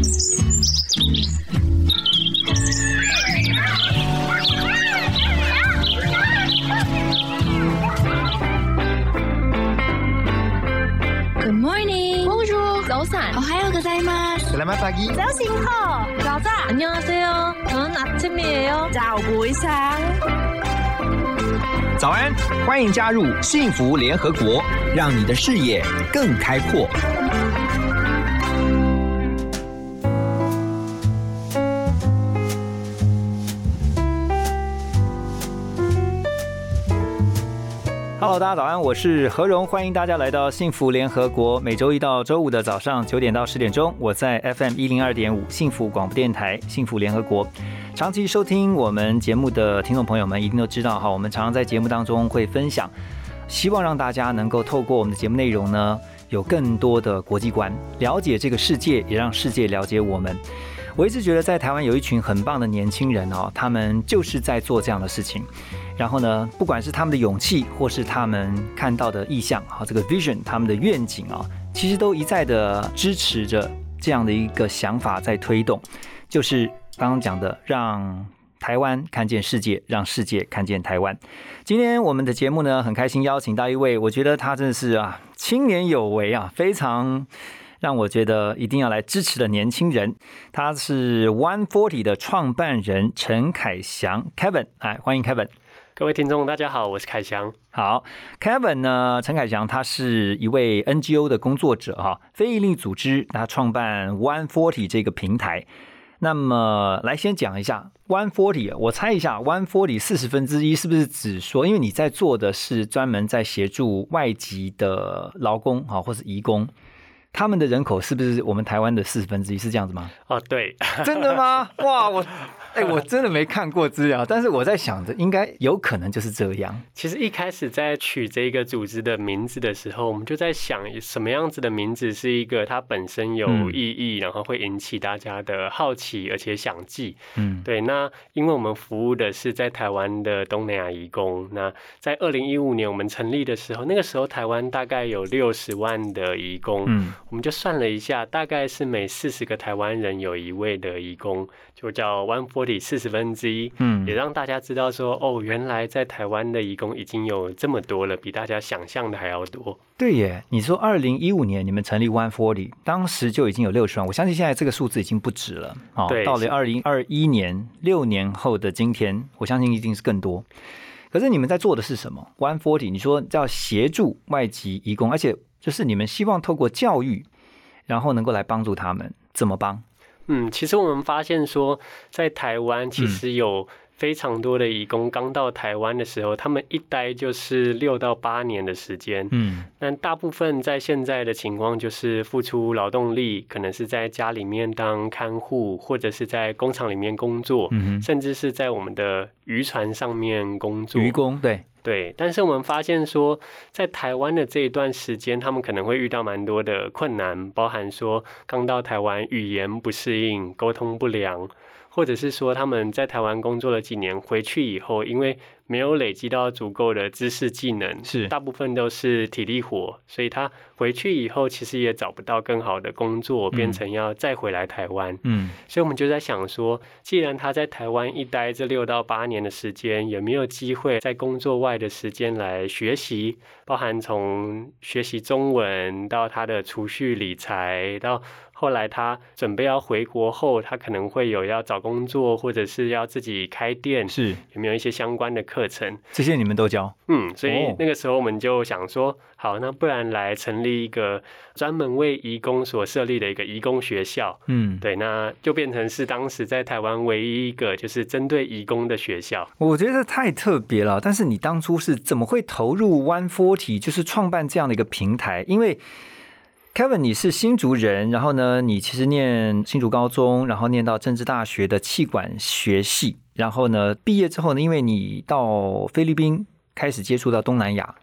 Good morning. Bonjour.早安. 오하요 고자이마스. Selamat pagi. 早醒好.早安. 안녕하세요. 저는 아침이에요. 早不一상早安，欢迎加入幸福联合国，让你的视野更开阔。 好大家早安，我是何荣，欢迎大家来到幸福联合国。每周一到周五的早上九点到十点钟，我在 FM 一零二点五幸福广播电台幸福联合国。长期收听我们节目的听众朋友们一定都知道哈，我们常常在节目当中会分享，希望让大家能够透过我们的节目内容呢，有更多的国际观，了解这个世界，也让世界了解我们。我一直觉得在台湾有一群很棒的年轻人哦，他们就是在做这样的事情。然后呢，不管是他们的勇气，或是他们看到的意向，好这个 vision，他们的愿景啊，其实都一再的支持着这样的一个想法在推动，就是刚刚讲的，让台湾看见世界，让世界看见台湾。今天我们的节目呢，很开心邀请到一位，我觉得他真的是啊，青年有为啊，非常。让我觉得一定要来支持的年轻人，他是 One Forty 的创办人陈凯翔 Kevin，哎，欢迎 Kevin。各位听众，大家好，我是凯翔。好，Kevin 呢？陈凯翔他是一位 NGO 的工作者哈，非营利组织，他创办 One Forty 这个平台。那么来先讲一下 One Forty，我猜一下 One Forty 四十分之一是不是指说，因为你在做的是专门在协助外籍的劳工啊，或是移工。他们的人口是不是我们台湾的四十分之一？是这样子吗？哦，对，真的吗？哇，我哎，我真的没看过资料，但是我在想着，应该有可能就是这样。其实一开始在取这个组织的名字的时候，我们就在想，什么样子的名字是一个它本身有意义，然后会引起大家的好奇，而且想记。嗯，对。那因为我们服务的是在台湾的东南亚移工，那在二零一五年我们成立的时候，那个时候台湾大概有六十万的移工。嗯。我们就算了一下，大概是每四十个台湾人有一位的义工，就叫 one forty 四十分之一，嗯，也让大家知道说，哦，原来在台湾的义工已经有这么多了，比大家想象的还要多。对耶，你说二零一五年你们成立 one forty，当时就已经有六十万，我相信现在这个数字已经不止了。哦，到了二零二一年，六年后的今天，我相信一定是更多。可是你们在做的是什么？one forty，你说叫协助外籍义工，而且。就是你们希望透过教育，然后能够来帮助他们，怎么帮？嗯，其实我们发现说，在台湾其实有非常多的义工刚到台湾的时候，他们一待就是六到八年的时间。嗯，但大部分在现在的情况就是付出劳动力，可能是在家里面当看护，或者是在工厂里面工作，甚至是在我们的渔船上面工作。渔工，对。对，但是我们发现说，在台湾的这一段时间，他们可能会遇到蛮多的困难，包含说刚到台湾语言不适应、沟通不良，或者是说他们在台湾工作了几年，回去以后因为。没有累积到足够的知识技能，是大部分都是体力活，所以他回去以后其实也找不到更好的工作，变成要再回来台湾。嗯，所以我们就在想说，既然他在台湾一待这六到八年的时间，有没有机会在工作外的时间来学习，包含从学习中文到他的储蓄理财到。后来他准备要回国后，他可能会有要找工作，或者是要自己开店，是有没有一些相关的课程？这些你们都教？嗯，所以那个时候我们就想说，好，那不然来成立一个专门为移工所设立的一个移工学校。嗯，对，那就变成是当时在台湾唯一一个就是针对移工的学校。我觉得太特别了。但是你当初是怎么会投入 One Forty，就是创办这样的一个平台？因为 Kevin，你是新竹人，然后呢，你其实念新竹高中，然后念到政治大学的气管学系，然后呢，毕业之后呢，因为你到菲律宾开始接触到东南亚，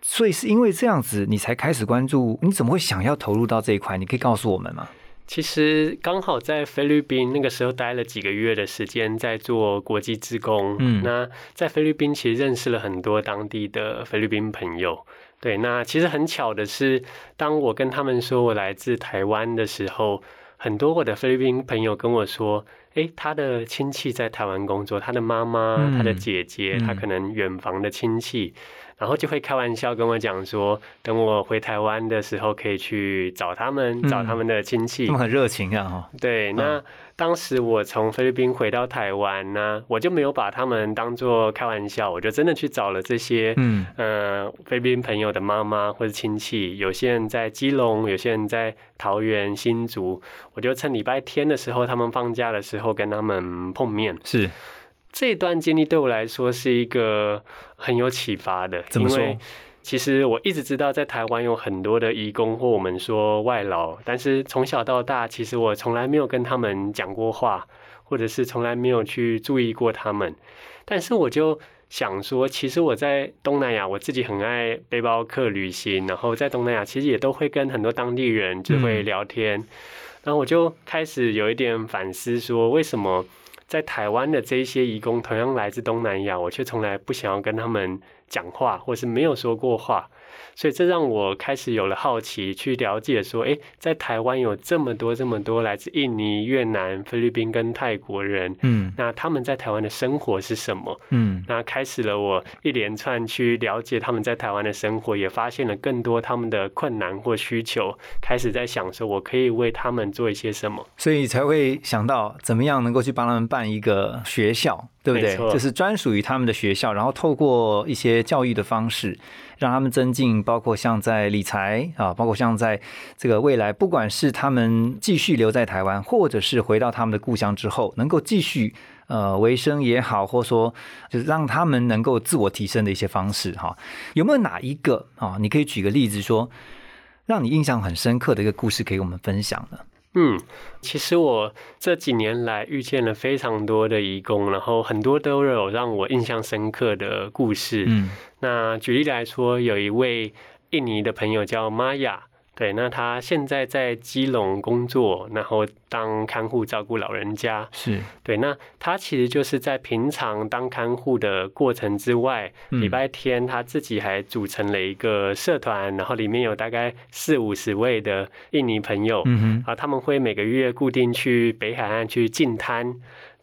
所以是因为这样子，你才开始关注。你怎么会想要投入到这一块？你可以告诉我们吗？其实刚好在菲律宾那个时候待了几个月的时间，在做国际职工。嗯，那在菲律宾其实认识了很多当地的菲律宾朋友。对，那其实很巧的是，当我跟他们说我来自台湾的时候，很多我的菲律宾朋友跟我说，诶，他的亲戚在台湾工作，他的妈妈、他的姐姐，他可能远房的亲戚。然后就会开玩笑跟我讲说，等我回台湾的时候，可以去找他们，找他们的亲戚。他们很热情啊，哈。对，那当时我从菲律宾回到台湾呢，我就没有把他们当做开玩笑，我就真的去找了这些，嗯，呃，菲律宾朋友的妈妈或者亲戚，有些人在基隆，有些人在桃园新竹，我就趁礼拜天的时候，他们放假的时候跟他们碰面。是。这段经历对我来说是一个很有启发的，怎么说？其实我一直知道在台湾有很多的义工或我们说外劳，但是从小到大，其实我从来没有跟他们讲过话，或者是从来没有去注意过他们。但是我就想说，其实我在东南亚，我自己很爱背包客旅行，然后在东南亚其实也都会跟很多当地人就会聊天，然后我就开始有一点反思，说为什么？在台湾的这些义工，同样来自东南亚，我却从来不想要跟他们讲话，或是没有说过话。所以这让我开始有了好奇，去了解说，哎，在台湾有这么多这么多来自印尼、越南、菲律宾跟泰国人，嗯，那他们在台湾的生活是什么？嗯，那开始了我一连串去了解他们在台湾的生活，也发现了更多他们的困难或需求，开始在想说，我可以为他们做一些什么，所以才会想到怎么样能够去帮他们办一个学校。对不对？就是专属于他们的学校，然后透过一些教育的方式，让他们增进，包括像在理财啊，包括像在这个未来，不管是他们继续留在台湾，或者是回到他们的故乡之后，能够继续呃维生也好，或说就是让他们能够自我提升的一些方式哈。有没有哪一个啊？你可以举个例子说，让你印象很深刻的一个故事，可以我们分享呢？嗯，其实我这几年来遇见了非常多的义工，然后很多都有让我印象深刻的故事。嗯，那举例来说，有一位印尼的朋友叫玛雅。对，那他现在在基隆工作，然后当看护照顾老人家。是对，那他其实就是在平常当看护的过程之外，礼拜天他自己还组成了一个社团，然后里面有大概四五十位的印尼朋友。嗯哼，啊，他们会每个月固定去北海岸去进滩。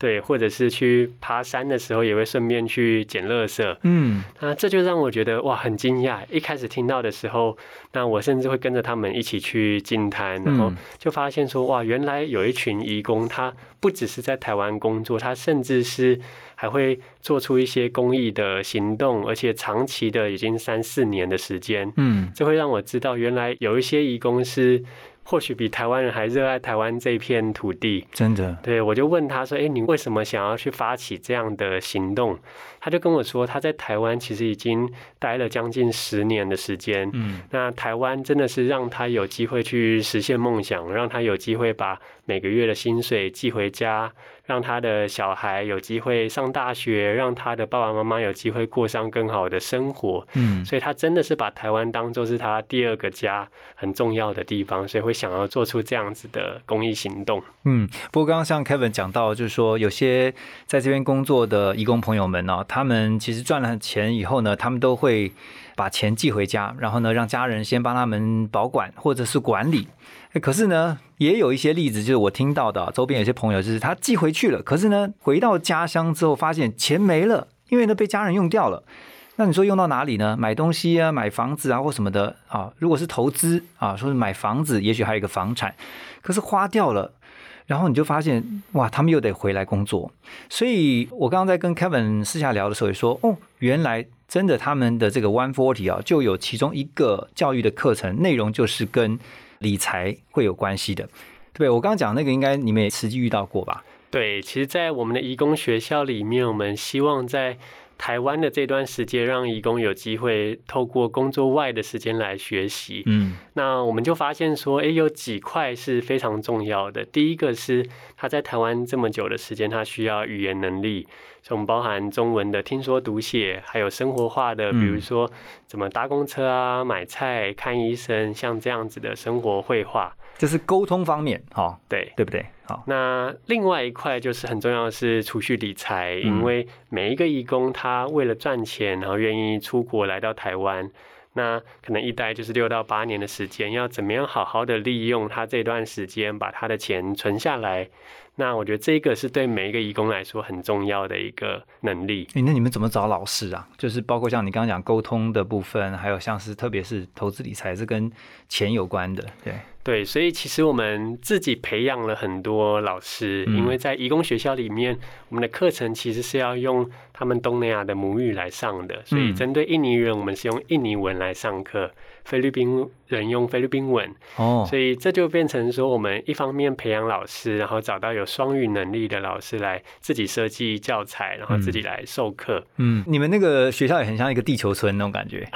对，或者是去爬山的时候，也会顺便去捡垃圾。嗯，那这就让我觉得哇，很惊讶。一开始听到的时候，那我甚至会跟着他们一起去进滩，然后就发现说哇，原来有一群义工，他不只是在台湾工作，他甚至是还会做出一些公益的行动，而且长期的已经三四年的时间。嗯，这会让我知道，原来有一些义工是。或许比台湾人还热爱台湾这片土地，真的。对我就问他说：“哎，你为什么想要去发起这样的行动？”他就跟我说：“他在台湾其实已经待了将近十年的时间。嗯，那台湾真的是让他有机会去实现梦想，让他有机会把每个月的薪水寄回家。”让他的小孩有机会上大学，让他的爸爸妈妈有机会过上更好的生活。嗯，所以他真的是把台湾当做是他第二个家，很重要的地方，所以会想要做出这样子的公益行动。嗯，不过刚刚像 Kevin 讲到，就是说有些在这边工作的义工朋友们呢，他们其实赚了钱以后呢，他们都会把钱寄回家，然后呢，让家人先帮他们保管或者是管理。可是呢，也有一些例子，就是我听到的，周边有些朋友，就是他寄回去了，可是呢，回到家乡之后发现钱没了，因为呢被家人用掉了。那你说用到哪里呢？买东西啊，买房子啊，或什么的啊？如果是投资啊，说是买房子，也许还有一个房产，可是花掉了，然后你就发现哇，他们又得回来工作。所以我刚刚在跟 Kevin 私下聊的时候也说，哦，原来真的他们的这个 One Forty 啊，就有其中一个教育的课程内容就是跟。理财会有关系的，对我刚刚讲那个，应该你们也实际遇到过吧？对，其实，在我们的义工学校里面，我们希望在台湾的这段时间，让义工有机会透过工作外的时间来学习。嗯，那我们就发现说，哎，有几块是非常重要的。第一个是他在台湾这么久的时间，他需要语言能力。从包含中文的听说读写，还有生活化的，比如说怎么搭公车啊、买菜、看医生，像这样子的生活绘画，这是沟通方面，哈，对对不对？好，那另外一块就是很重要的是储蓄理财，因为每一个义工他为了赚钱，然后愿意出国来到台湾。那可能一待就是六到八年的时间，要怎么样好好的利用他这段时间，把他的钱存下来。那我觉得这个是对每一个义工来说很重要的一个能力。那你们怎么找老师啊？就是包括像你刚刚讲沟通的部分，还有像是特别是投资理财是跟钱有关的，对。对，所以其实我们自己培养了很多老师，因为在义工学校里面，我们的课程其实是要用他们东南亚的母语来上的，所以针对印尼人，我们是用印尼文来上课。菲律宾人用菲律宾文，哦，所以这就变成说，我们一方面培养老师，然后找到有双语能力的老师来自己设计教材，然后自己来授课。嗯，你们那个学校也很像一个地球村那种感觉，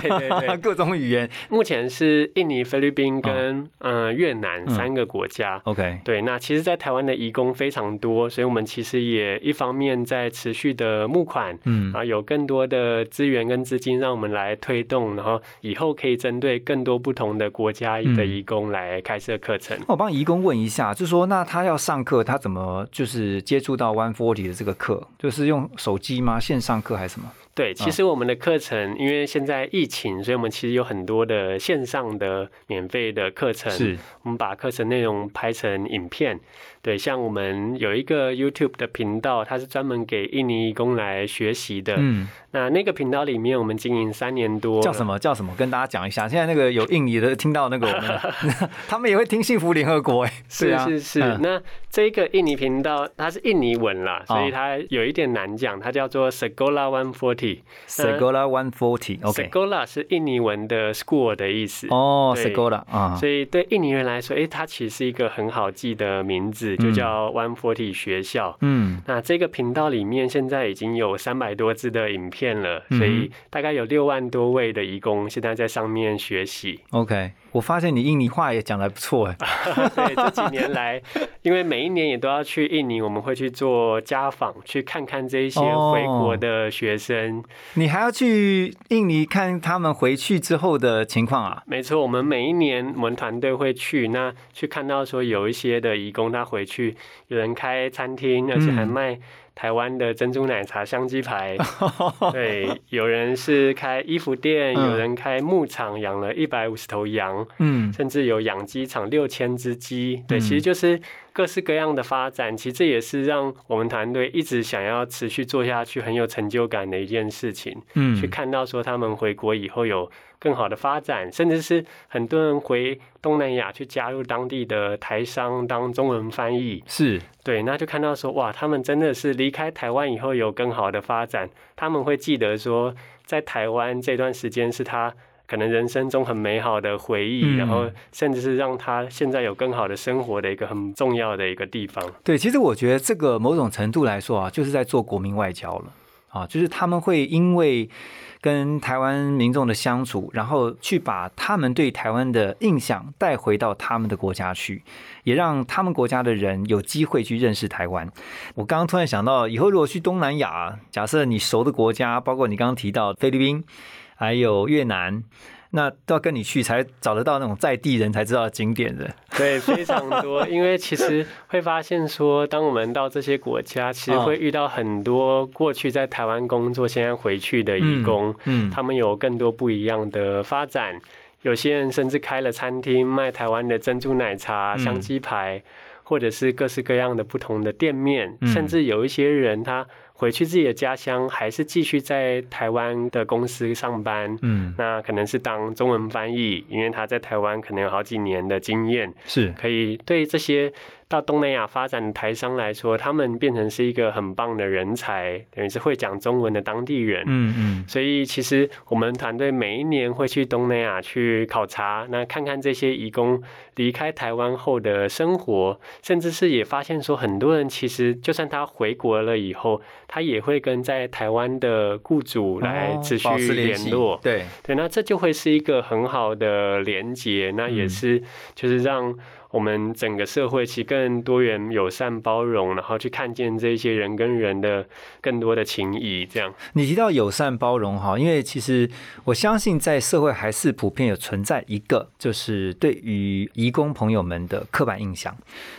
对对对，各种语言。目前是印尼、菲律宾跟嗯越南三个国家。OK，对，那其实，在台湾的移工非常多，所以我们其实也一方面在持续的募款，嗯，啊，有更多的资源跟资金让我们来推动，然后以后可以。针对更多不同的国家的义工来开设课程。我帮义工问一下，就说，那他要上课，他怎么就是接触到 One Forty 的这个课？就是用手机吗？线上课还是什么？对，其实我们的课程，因为现在疫情，所以我们其实有很多的线上的免费的课程。是，我们把课程内容拍成影片。对，像我们有一个 YouTube 的频道，它是专门给印尼义工来学习的。嗯，那那个频道里面，我们经营三年多。叫什么？叫什么？跟大家讲一下。现在那个有印尼的听到那个 他们也会听幸福联合国。哎，是是是。那这个印尼频道它是印尼文啦，所以它有一点难讲。它叫做 Segola One Forty。Segola One Forty。OK。Segola 是印尼文的 school 的意思。哦，Segola 啊。所以对印尼人来说，哎，它其实是一个很好记的名字。就叫 One Forty 学校，嗯，那这个频道里面现在已经有三百多支的影片了，所以大概有六万多位的义工现在在上面学习。OK。我发现你印尼话也讲的不错哎，对，这几年来，因为每一年也都要去印尼，我们会去做家访，去看看这些回国的学生。你还要去印尼看他们回去之后的情况啊？没错，我们每一年我们团队会去，那去看到说有一些的义工他回去，有人开餐厅，而且还卖。台湾的珍珠奶茶、香鸡排，对，有人是开衣服店，有人开牧场，养了一百五十头羊，嗯，甚至有养鸡场六千只鸡，对，其实就是各式各样的发展。其实这也是让我们团队一直想要持续做下去很有成就感的一件事情。嗯，去看到说他们回国以后有。更好的发展，甚至是很多人回东南亚去加入当地的台商当中文翻译，是对，那就看到说哇，他们真的是离开台湾以后有更好的发展，他们会记得说在台湾这段时间是他可能人生中很美好的回忆，然后甚至是让他现在有更好的生活的一个很重要的一个地方。对，其实我觉得这个某种程度来说啊，就是在做国民外交了啊，就是他们会因为。跟台湾民众的相处，然后去把他们对台湾的印象带回到他们的国家去，也让他们国家的人有机会去认识台湾。我刚刚突然想到，以后如果去东南亚，假设你熟的国家，包括你刚刚提到菲律宾，还有越南。那都要跟你去才找得到那种在地人才知道的景点的，对，非常多。因为其实会发现说，当我们到这些国家，其实会遇到很多过去在台湾工作，现在回去的义工，嗯，他们有更多不一样的发展。有些人甚至开了餐厅，卖台湾的珍珠奶茶、香鸡排，或者是各式各样的不同的店面，甚至有一些人他。回去自己的家乡，还是继续在台湾的公司上班？嗯，那可能是当中文翻译，因为他在台湾可能有好几年的经验，是可以对这些。到东南亚发展的台商来说，他们变成是一个很棒的人才，等于是会讲中文的当地人。嗯嗯。所以其实我们团队每一年会去东南亚去考察，那看看这些移工离开台湾后的生活，甚至是也发现说，很多人其实就算他回国了以后，他也会跟在台湾的雇主来持续联络。对对，那这就会是一个很好的连接，那也是就是让。我们整个社会其实更多元、友善、包容，然后去看见这些人跟人的更多的情谊。这样，你提到友善包容哈，因为其实我相信在社会还是普遍有存在一个，就是对于移工朋友们的刻板印象。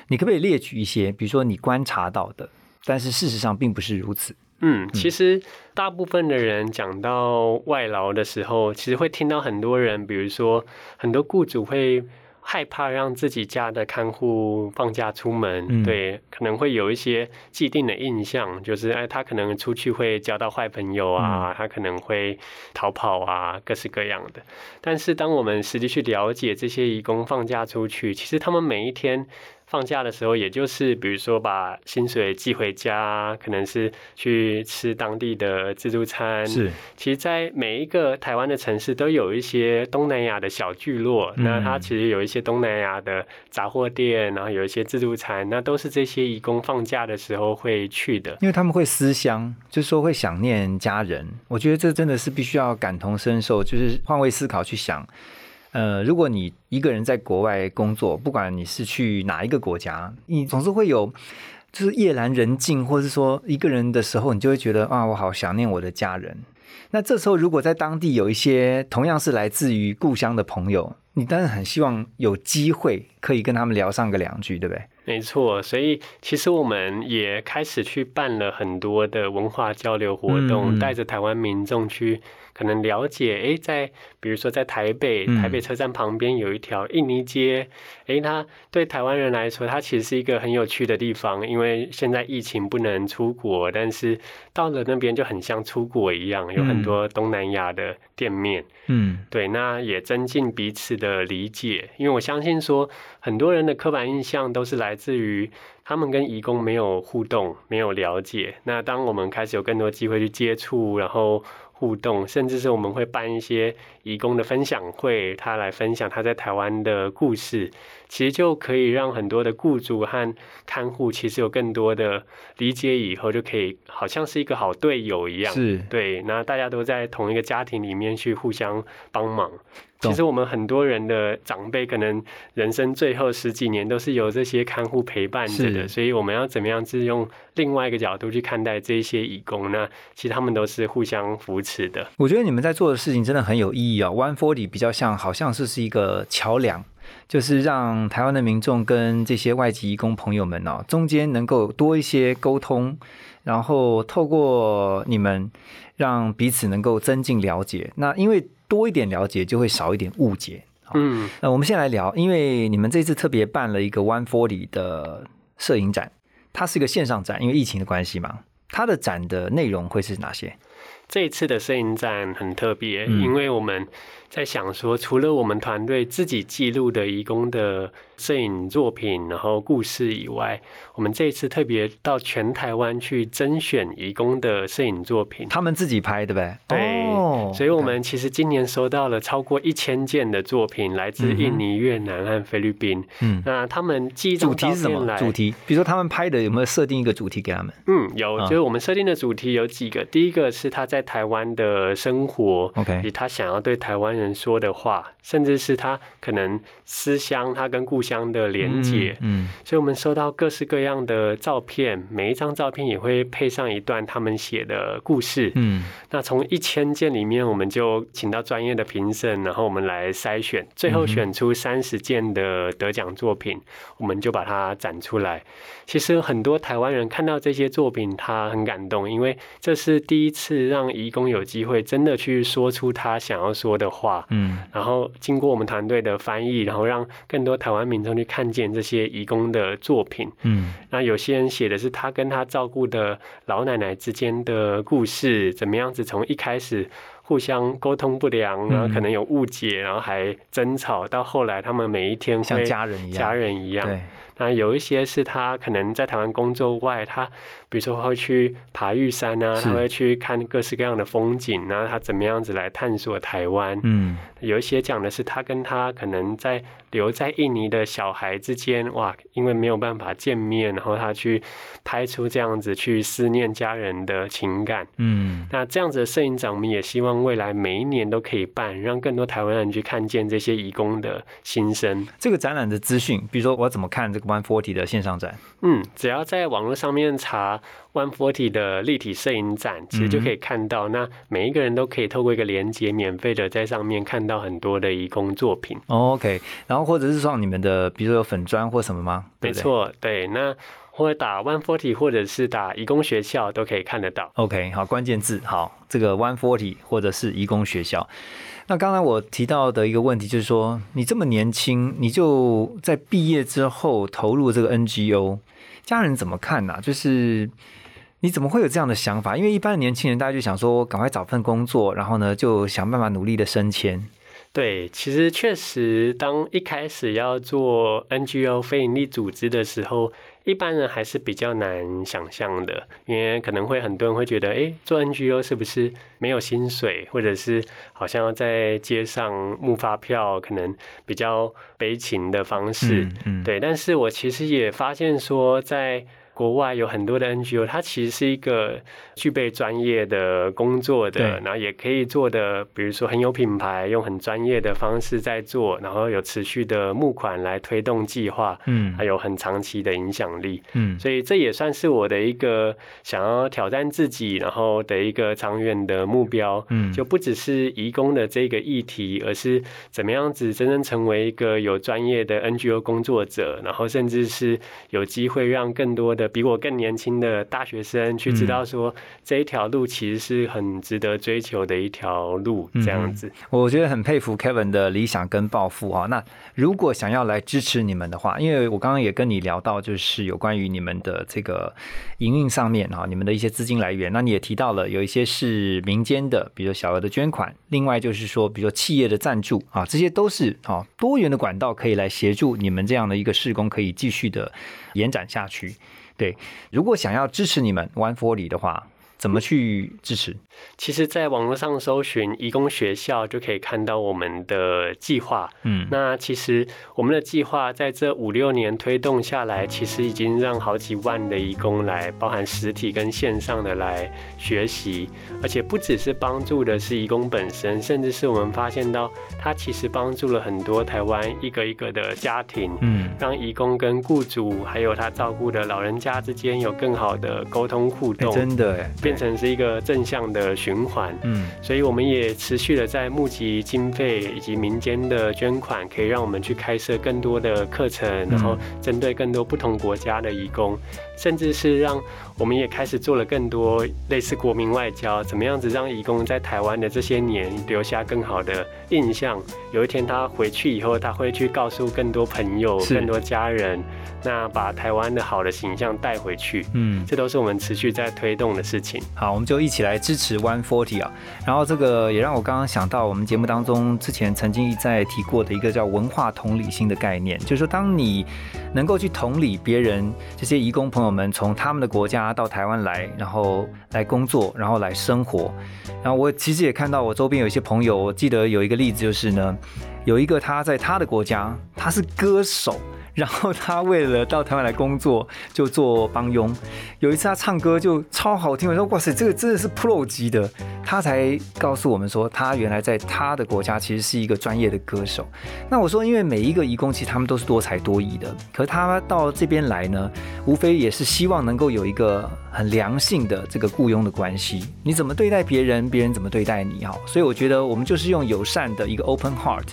你可不可以列举一些，比如说你观察到的，但是事实上并不是如此嗯，其实大部分的人讲到外劳的时候，其实会听到很多人，比如说很多雇主会。害怕让自己家的看护放假出门，对，可能会有一些既定的印象，就是哎，他可能出去会交到坏朋友啊，他可能会逃跑啊，各式各样的。但是，当我们实际去了解这些义工放假出去，其实他们每一天。放假的时候，也就是比如说把薪水寄回家，可能是去吃当地的自助餐。是，其实，在每一个台湾的城市都有一些东南亚的小聚落，那它其实有一些东南亚的杂货店，然后有一些自助餐，那都是这些义工放假的时候会去的。因为他们会思乡，就是说会想念家人。我觉得这真的是必须要感同身受，就是换位思考去想。呃，如果你一个人在国外工作，不管你是去哪一个国家，你总是会有就是夜阑人静，或者是说一个人的时候，你就会觉得啊，我好想念我的家人。那这时候，如果在当地有一些同样是来自于故乡的朋友，你当然很希望有机会可以跟他们聊上个两句，对不对？没错，所以其实我们也开始去办了很多的文化交流活动，带着台湾民众去。可能了解，哎，在比如说在台北，台北车站旁边有一条印尼街，哎，它对台湾人来说，它其实是一个很有趣的地方，因为现在疫情不能出国，但是到了那边就很像出国一样，有很多东南亚的店面，嗯，对，那也增进彼此的理解，因为我相信说，很多人的刻板印象都是来自于他们跟义工没有互动，没有了解，那当我们开始有更多机会去接触，然后。互动，甚至是我们会办一些义工的分享会，他来分享他在台湾的故事，其实就可以让很多的雇主和看护其实有更多的理解，以后就可以好像是一个好队友一样，是。对，那大家都在同一个家庭里面去互相帮忙。其实我们很多人的长辈，可能人生最后十几年都是由这些看护陪伴着的，所以我们要怎么样是用另外一个角度去看待这些义工呢？其实他们都是互相扶持的。我觉得你们在做的事情真的很有意义啊！One Forty 比较像，好像是是一个桥梁，就是让台湾的民众跟这些外籍义工朋友们哦，中间能够多一些沟通，然后透过你们让彼此能够增进了解。那因为多一点了解，就会少一点误解。嗯，那我们先来聊，因为你们这次特别办了一个 One Forty 的摄影展，它是一个线上展，因为疫情的关系嘛。它的展的内容会是哪些？这一次的摄影展很特别，因为我们在想说，除了我们团队自己记录的义工的。摄影作品，然后故事以外，我们这一次特别到全台湾去甄选义工的摄影作品，他们自己拍的呗。对，所以我们其实今年收到了超过一千件的作品，来自印尼、越南和菲律宾。嗯，那他们寄主题是什么？主题，比如说他们拍的有没有设定一个主题给他们？嗯，有，就是我们设定的主题有几个。第一个是他在台湾的生活，OK，以他想要对台湾人说的话，甚至是他可能思乡，他跟故。乡的连接，嗯，所以我们收到各式各样的照片，每一张照片也会配上一段他们写的故事，嗯，那从一千件里面，我们就请到专业的评审，然后我们来筛选，最后选出三十件的得奖作品，我们就把它展出来。其实很多台湾人看到这些作品，他很感动，因为这是第一次让义工有机会真的去说出他想要说的话，嗯，然后经过我们团队的翻译，然后让更多台湾民。众去看见这些义工的作品，嗯，那有些人写的是他跟他照顾的老奶奶之间的故事，怎么样子从一开始互相沟通不良，然后可能有误解，然后还争吵，到后来他们每一天像家人一样，家人一样。那有一些是他可能在台湾工作外，他比如说会去爬玉山啊，他会去看各式各样的风景，然后他怎么样子来探索台湾。嗯，有一些讲的是他跟他可能在留在印尼的小孩之间，哇，因为没有办法见面，然后他去拍出这样子去思念家人的情感。嗯，那这样子的摄影展，我们也希望未来每一年都可以办，让更多台湾人去看见这些义工的心声。这个展览的资讯，比如说我怎么看这个？One Forty 的线上展，嗯，只要在网络上面查 One Forty 的立体摄影展，其实就可以看到。那每一个人都可以透过一个连接，免费的在上面看到很多的义工作品。OK，然后或者是说你们的，比如说有粉砖或什么吗？没错，对。那或者打 One Forty，或者是打义工学校都可以看得到。OK，好，关键字好，这个 One Forty 或者是义工学校。那刚才我提到的一个问题就是说，你这么年轻，你就在毕业之后投入这个 NGO，家人怎么看呢？就是你怎么会有这样的想法？因为一般的年轻人，大家就想说，赶快找份工作，然后呢，就想办法努力的升迁。对，其实确实，当一开始要做 NGO 非营利组织的时候，一般人还是比较难想象的，因为可能会很多人会觉得，哎，做 NGO 是不是没有薪水，或者是好像要在街上募发票，可能比较悲情的方式。对，但是我其实也发现说，在国外有很多的 NGO，它其实是一个具备专业的工作的，然后也可以做的，比如说很有品牌，用很专业的方式在做，然后有持续的募款来推动计划，嗯，还有很长期的影响力，嗯，所以这也算是我的一个想要挑战自己，然后的一个长远的目标，嗯，就不只是移工的这个议题，而是怎么样子真正成为一个有专业的 NGO 工作者，然后甚至是有机会让更多的。比我更年轻的大学生去知道说这一条路其实是很值得追求的一条路，这样子，我觉得很佩服 Kevin 的理想跟抱负啊。那如果想要来支持你们的话，因为我刚刚也跟你聊到，就是有关于你们的这个营运上面啊，你们的一些资金来源，那你也提到了有一些是民间的，比如小额的捐款，另外就是说，比如说企业的赞助啊，这些都是啊多元的管道可以来协助你们这样的一个施工可以继续的延展下去。对，如果想要支持你们 One Forty 的话。怎么去支持？其实，在网络上搜寻“义工学校”就可以看到我们的计划。嗯，那其实我们的计划在这五六年推动下来，其实已经让好几万的义工来，包含实体跟线上的来学习，而且不只是帮助的是义工本身，甚至是我们发现到，他其实帮助了很多台湾一个一个的家庭，嗯，让义工跟雇主还有他照顾的老人家之间有更好的沟通互动。真的。变成是一个正向的循环，嗯，所以我们也持续的在募集经费以及民间的捐款，可以让我们去开设更多的课程，然后针对更多不同国家的义工，甚至是让我们也开始做了更多类似国民外交，怎么样子让义工在台湾的这些年留下更好的印象，有一天他回去以后，他会去告诉更多朋友、更多家人。那把台湾的好的形象带回去，嗯，这都是我们持续在推动的事情。好，我们就一起来支持 One Forty 啊。然后这个也让我刚刚想到，我们节目当中之前曾经一再提过的一个叫文化同理心的概念，就是说，当你能够去同理别人这些义工朋友我们从他们的国家到台湾来，然后来工作，然后来生活。然后我其实也看到我周边有一些朋友，我记得有一个例子就是呢，有一个他在他的国家，他是歌手。然后他为了到台湾来工作，就做帮佣。有一次他唱歌就超好听，我说哇塞，这个真的是 pro 级的。他才告诉我们说，他原来在他的国家其实是一个专业的歌手。那我说，因为每一个义工其实他们都是多才多艺的，可他到这边来呢，无非也是希望能够有一个很良性的这个雇佣的关系。你怎么对待别人，别人怎么对待你哈。所以我觉得我们就是用友善的一个 open heart。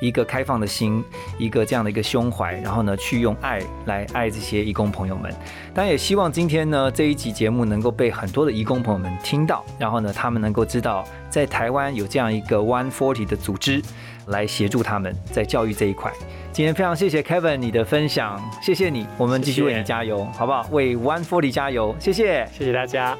一个开放的心，一个这样的一个胸怀，然后呢，去用爱来爱这些义工朋友们。当然，也希望今天呢这一集节目能够被很多的义工朋友们听到，然后呢，他们能够知道，在台湾有这样一个 One Forty 的组织来协助他们在教育这一块。今天非常谢谢 Kevin 你的分享，谢谢你，我们继续为你加油，好不好？为 One Forty 加油，谢谢，谢谢大家。